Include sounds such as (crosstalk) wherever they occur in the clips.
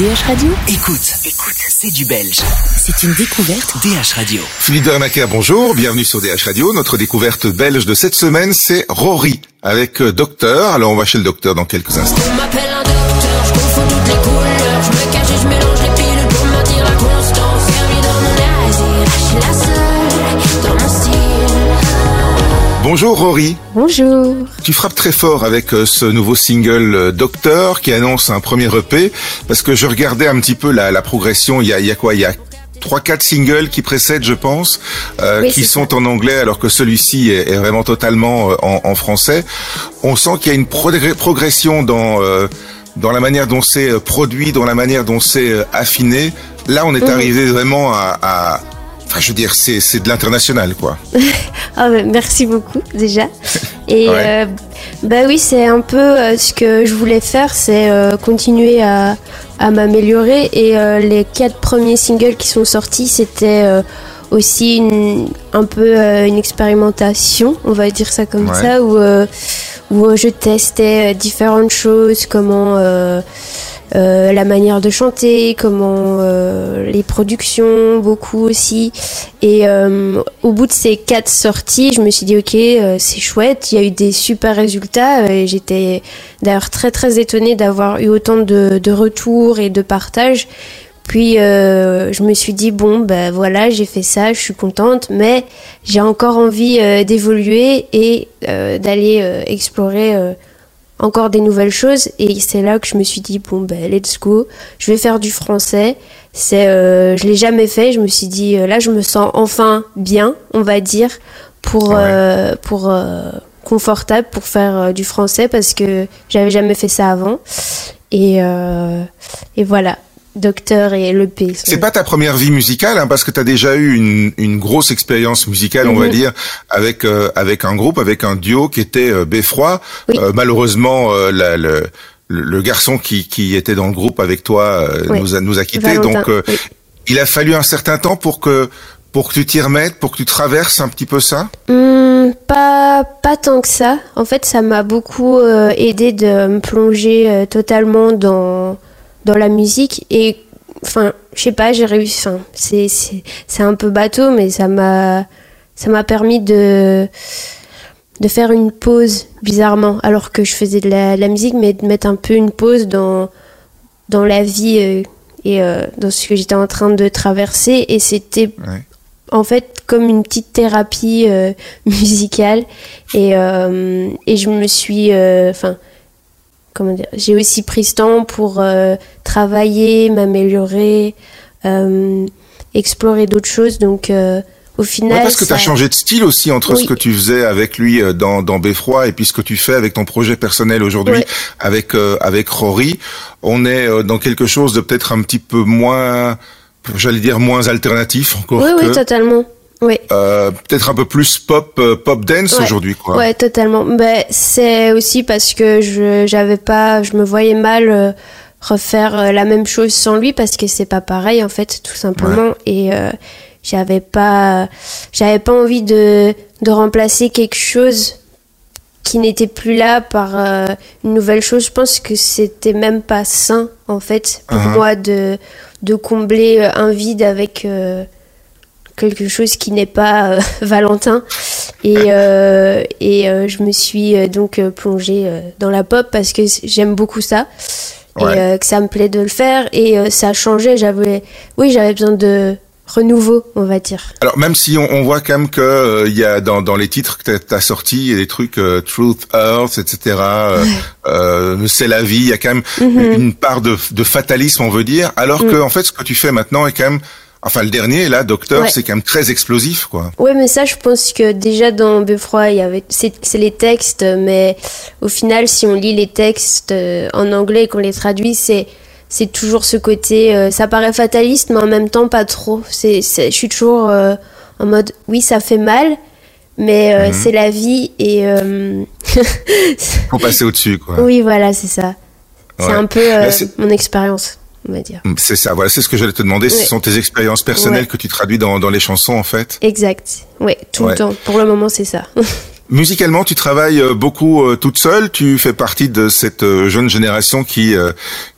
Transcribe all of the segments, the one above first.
DH Radio Écoute, écoute, c'est du belge. C'est une découverte DH Radio. Philippe Dermaker, bonjour, bienvenue sur DH Radio. Notre découverte belge de cette semaine, c'est Rory avec euh, Docteur. Alors on va chez le docteur dans quelques instants. Bonjour Rory. Bonjour. Tu frappes très fort avec euh, ce nouveau single euh, Docteur qui annonce un premier EP parce que je regardais un petit peu la, la progression. Il y a, il y a quoi? Il y a trois quatre singles qui précèdent, je pense, euh, Oui, qui sont en anglais alors que celui-ci est, est vraiment totalement euh, en, en français. On sent qu'il y a une progr- progression dans euh, dans la manière dont c'est produit, dans la manière dont c'est affiné. Là, on est Mhm. arrivé vraiment à, à Enfin, je veux dire, c'est c'est de l'international, quoi. Bah, (laughs) merci beaucoup déjà. (laughs) Et Ouais. euh, bah oui, c'est un peu euh, ce que je voulais faire, c'est euh, continuer à, à m'améliorer. Et les quatre premiers singles qui sont sortis, c'était aussi une- un peu une expérimentation, on va dire ça comme Ouais. ça, où, où je testais différentes choses, comment euh, euh, la manière de chanter, comment euh, les productions, beaucoup aussi. Et euh, au bout de ces quatre sorties, je me suis dit ok, euh, c'est chouette. Il y a eu des super résultats. Et j'étais d'ailleurs très très étonnée d'avoir eu autant de, de retours et de partages. Puis euh, je me suis dit bon ben voilà j'ai fait ça, je suis contente, mais j'ai encore envie euh, d'évoluer et euh, d'aller euh, explorer euh, encore des nouvelles choses. Et c'est là que je me suis dit bon ben let's go, je vais faire du français. C'est euh, je l'ai jamais fait. Je me suis dit euh, là je me sens enfin bien, on va dire, pour Ouais. euh, pour euh, confortable pour faire euh, du français parce que j'avais jamais fait ça avant. Et euh, et voilà. Docteur et l'EP. C'est pas ta première vie musicale, hein, parce que tu as déjà eu une, une grosse expérience musicale, on va Mhm. dire, avec euh, avec un groupe, avec un duo qui était euh, Beffroi. Oui. Euh, malheureusement, euh, la- le, le, garçon qui, qui était dans le groupe avec toi euh, Oui. nous a nous a quittés. Valentin, Donc, euh, oui. il a fallu un certain temps pour que pour que tu t'y remettes, pour que tu traverses un petit peu ça? Hmm, pas, pas tant que ça. En fait, ça m'a beaucoup euh, aidé de me plonger euh, totalement dans, dans la musique. Et, enfin, je sais pas, j'ai réussi. Enfin, c'est, c'est, un peu bateau, mais ça m'a, ça m'a permis de, de faire une pause, bizarrement. Alors que je faisais de la, de la musique, mais de mettre un peu une pause dans, dans la vie euh, et euh, dans ce que j'étais en train de traverser. Et c'était Ouais. en fait comme une petite thérapie euh, (laughs) musicale et, et je me suis enfin comment dire j'ai aussi pris ce temps pour euh, travailler m'améliorer euh, explorer d'autres choses donc euh, au final Ouais, parce que tu as changé de style aussi entre Oui. ce que tu faisais avec lui dans, dans Beffroi et puis ce que tu fais avec ton projet personnel aujourd'hui Ouais. avec euh, avec Rory. On est dans quelque chose de peut-être un petit peu moins, j'allais dire moins alternatif encore oui que oui totalement oui euh, peut-être un peu plus pop euh, pop dance Ouais. aujourd'hui quoi. Ouais, totalement. Ben, c'est aussi parce que je j'avais pas, je me voyais mal euh, refaire euh, la même chose sans lui parce que c'est pas pareil en fait, tout simplement. Et euh, j'avais pas, j'avais pas envie de de remplacer quelque chose qui n'était plus là par euh, une nouvelle chose. Je pense que c'était même pas sain en fait pour Mhm. moi de de combler un vide avec euh, quelque chose qui n'est pas euh, (laughs) Valentin. Et, euh, et euh, je me suis euh, donc euh, plongée euh, dans la pop parce que j'aime beaucoup ça. Ouais. Et euh, que ça me plaît de le faire. Et euh, ça a changé. J'avais, oui, j'avais besoin de renouveau, on va dire. Alors même si on, on voit quand même que euh, il y a dans, dans les titres que tu as sortis, il y a des trucs euh, Truth Earth, etc. euh, euh, c'est la vie. Il y a quand même Mhm. une part de, de fatalisme, on veut dire. Alors que en fait, ce que tu fais maintenant est quand même, enfin le dernier là, Docteur, Ouais. c'est quand même très explosif, quoi. Ouais, mais ça, je pense que déjà dans Beffroi, il y avait, c'est, les textes, mais au final, si on lit les textes euh, en anglais et qu'on les traduit, c'est, c'est toujours ce côté, euh, ça paraît fataliste, mais en même temps pas trop. C'est, je suis toujours euh, en mode, oui, ça fait mal, mais euh, c'est la vie et euh, Faut passer au-dessus, quoi. (laughs) oui, voilà, c'est ça. C'est un peu euh, mon expérience, on va dire. C'est ça, voilà, c'est ce que j'allais te demander. Ce sont tes expériences personnelles Ouais. que tu traduis dans, dans les chansons, en fait. Exact. Ouais, tout Ouais. le temps. Pour le moment, c'est ça. (laughs) Musicalement, tu travailles euh, beaucoup euh, toute seule. Tu fais partie de cette euh, jeune génération qui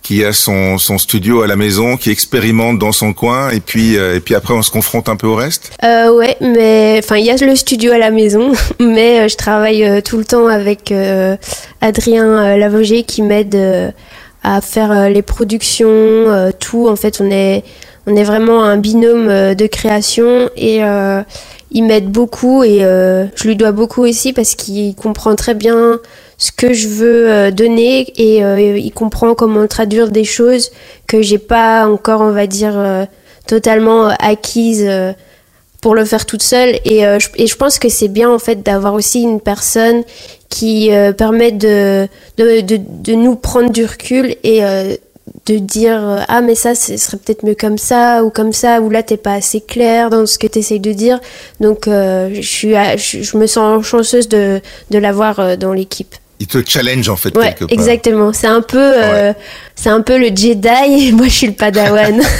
qui a son, son studio à la maison, qui expérimente dans son coin, et puis et puis après on se confronte un peu au reste? Euh, ouais, mais enfin il y a le studio à la maison, (laughs) mais je travaille tout le temps avec Adrien Lavogé qui m'aide à faire les productions, tout. En fait, on est on est vraiment un binôme de création et il m'aide beaucoup et euh, je lui dois beaucoup aussi parce qu'il comprend très bien ce que je veux euh, donner et euh, il comprend comment traduire des choses que j'ai pas encore, on va dire, totalement acquises pour le faire toute seule. Et, je, et je pense que c'est bien en fait d'avoir aussi une personne qui permet de de, de, de, nous prendre du recul et de dire euh, ah mais ça ce serait peut-être mieux comme ça ou comme ça ou là t'es pas assez clair dans ce que tu essayes de dire. Donc euh, je suis je, me sens chanceuse de, de l'avoir euh, dans l'équipe. Il te challenge en fait ouais, exactement. C'est un peu c'est un peu le Jedi et moi je suis le Padawan (laughs) (laughs)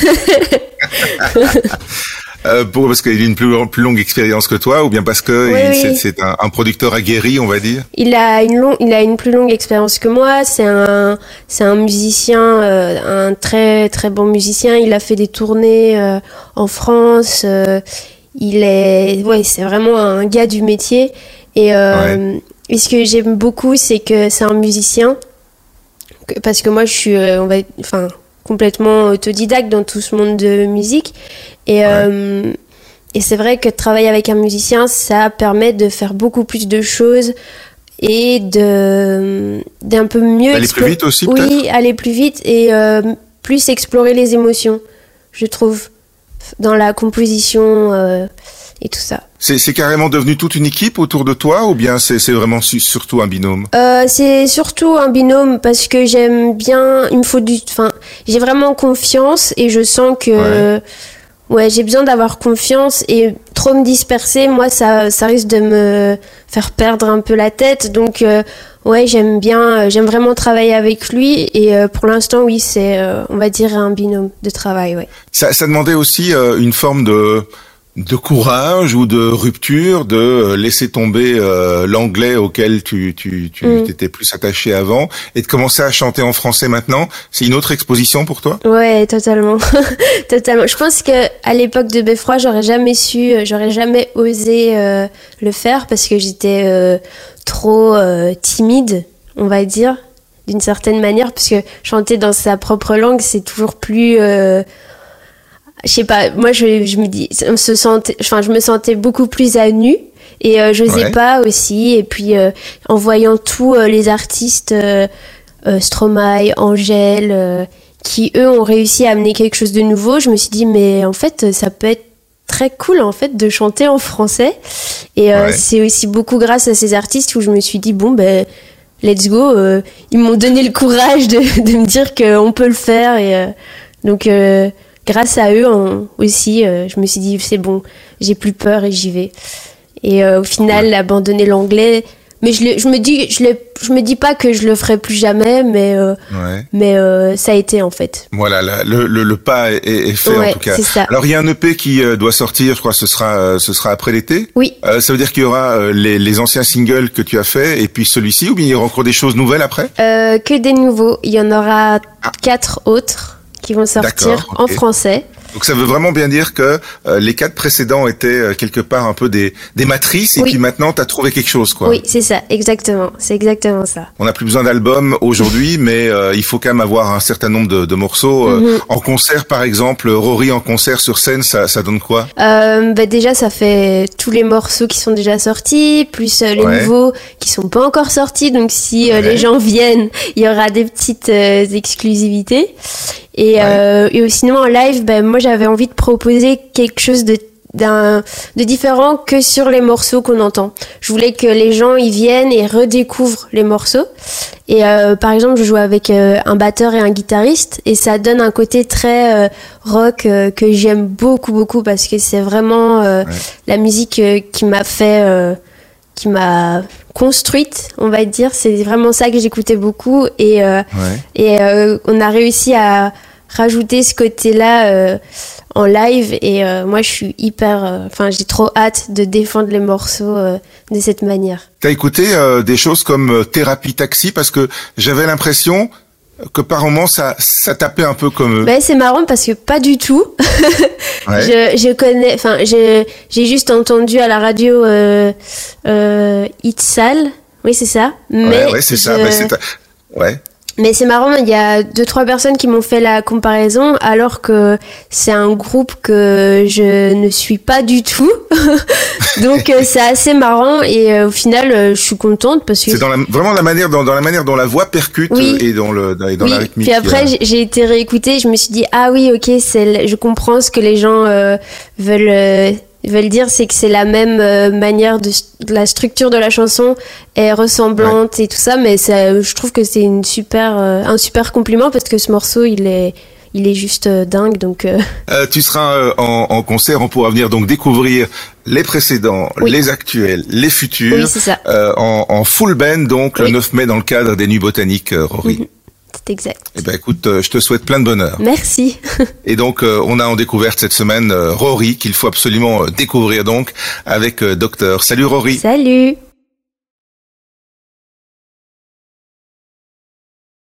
(laughs) Euh, pour, parce qu'il a une plus, plus longue expérience que toi, ou bien parce que c'est un, un, producteur aguerri, on va dire? Il a une, long, il a une plus longue expérience que moi. C'est un, c'est un musicien, euh, un très très bon musicien. Il a fait des tournées euh, en France. Il est, ouais, c'est vraiment un gars du métier. Et, et ce que j'aime beaucoup, c'est que c'est un musicien. Parce que moi, je suis, on va, enfin, complètement autodidacte dans tout ce monde de musique. Et, euh, et c'est vrai que travailler avec un musicien, ça permet de faire beaucoup plus de choses et de d'un peu mieux aller plus vite aussi oui aller plus vite et euh, plus explorer les émotions je trouve dans la composition euh, et tout ça. C'est carrément devenu toute une équipe autour de toi ou bien c'est vraiment surtout un binôme? Euh, C'est surtout un binôme parce que j'aime bien, il me faut du... Enfin, j'ai vraiment confiance et je sens que... Ouais, j'ai besoin d'avoir confiance et trop me disperser, moi, ça, ça risque de me faire perdre un peu la tête. Donc, euh, ouais, j'aime bien, j'aime vraiment travailler avec lui. Et euh, pour l'instant, oui, c'est, euh, on va dire, un binôme de travail, ouais. Ça, ça demandait aussi une forme de de courage ou de rupture, de euh, laisser tomber euh, l'anglais auquel tu tu tu mm. t'étais plus attaché avant et de commencer à chanter en français maintenant. C'est une autre exposition pour toi? Ouais, totalement, (laughs) totalement. Je pense que à l'époque de Beffroi, j'aurais jamais su, euh, j'aurais jamais osé le faire parce que j'étais trop timide, on va dire, d'une certaine manière, parce que chanter dans sa propre langue, c'est toujours plus je sais pas, moi je, je me dis, on se sentait, enfin je me sentais beaucoup plus à nu et euh, j'osais pas aussi. Et puis euh, en voyant tous euh, les artistes, euh, Stromae, Angèle, qui eux ont réussi à amener quelque chose de nouveau, je me suis dit mais en fait ça peut être très cool en fait de chanter en français. Et c'est aussi beaucoup grâce à ces artistes où je me suis dit bon ben let's go. ils m'ont donné le courage de, (laughs) de me dire qu'on peut le faire et donc grâce à eux aussi, euh, je me suis dit c'est bon, j'ai plus peur et j'y vais. Et euh, au final, abandonner l'anglais, mais je, je, me dis, je, le, je me dis pas que je le ferai plus jamais, mais euh, mais ça a été en fait. Voilà, le, le, le pas est, fait en tout cas. Ça. Alors il y a un EP qui doit sortir, je crois, ce sera ce sera après l'été. Oui. ça veut dire qu'il y aura les, les, anciens singles que tu as fait et puis celui-ci, ou bien il y aura encore des choses nouvelles après? Que des nouveaux. Il y en aura ah. quatre autres qui vont sortir en français. Donc ça veut vraiment bien dire que euh, les quatre précédents étaient euh, quelque part un peu des, des matrices et puis maintenant tu as trouvé quelque chose quoi. Oui, c'est ça, exactement. C'est exactement ça. On n'a plus besoin d'albums aujourd'hui, (laughs) mais euh, il faut quand même avoir un certain nombre de, de morceaux. Mhm. En concert par exemple, Rory en concert sur scène, ça, ça donne quoi? Bah Déjà ça fait tous les morceaux qui sont déjà sortis, plus les nouveaux qui sont pas encore sortis. Donc si les gens (laughs) viennent, il y aura des petites exclusivités. Et, euh, et sinon en live, ben, moi j'avais envie de proposer quelque chose de d'un de différent que sur les morceaux qu'on entend. Je voulais que les gens y viennent et redécouvrent les morceaux. Et euh, par exemple, je joue avec euh, un batteur et un guitariste et ça donne un côté très euh, rock euh, que j'aime beaucoup beaucoup parce que c'est vraiment la musique qui m'a fait qui m'a construite, on va dire. C'est vraiment ça que j'écoutais beaucoup et, et on a réussi à rajouter ce côté-là euh, en live. Et euh, moi, je suis hyper. euh, Enfin, j'ai trop hâte de défendre les morceaux euh, de cette manière. T'as écouté euh, des choses comme euh, Thérapie Taxi? Parce que j'avais l'impression que par moments ça, ça tapait un peu comme eux. Ben, c'est marrant parce que pas du tout. (laughs) Ouais. je, je connais. Enfin, j'ai juste entendu à la radio euh, euh, Itzal. Oui, c'est ça. Mais ouais, ouais, c'est ça. je- c'est- ouais. Mais c'est marrant, il y a deux trois personnes qui m'ont fait la comparaison alors que c'est un groupe que je ne suis pas du tout. (laughs) Donc euh, c'est assez marrant et euh, au final euh, je suis contente parce que C'est dans la, vraiment la manière, dans, dans la manière dont la voix percute Oui. et dans le, dans, et dans oui. la rythmique. Puis après j'ai- été réécoutée, je me suis dit ah oui ok c'est je comprends ce que les gens euh, veulent veulent dire c'est que c'est la même euh, manière de, de la structure de la chanson est ressemblante et tout ça mais ça, je trouve que c'est une super euh, un super compliment parce que ce morceau il est il est juste euh, dingue donc euh, Euh, tu seras euh, en, en concert, on pourra venir donc découvrir les précédents, Oui. les actuels, les futurs, Oui, ça. euh, en, en full band donc le Oui. 9 mai dans le cadre des Nuits Botaniques, Rory. Mhm. C'est exact. Eh ben écoute, euh, je te souhaite plein de bonheur. Merci. (laughs) Et donc euh, on a en découverte cette semaine euh, Rory qu'il faut absolument découvrir donc avec Docteur. Salut Rory. Salut.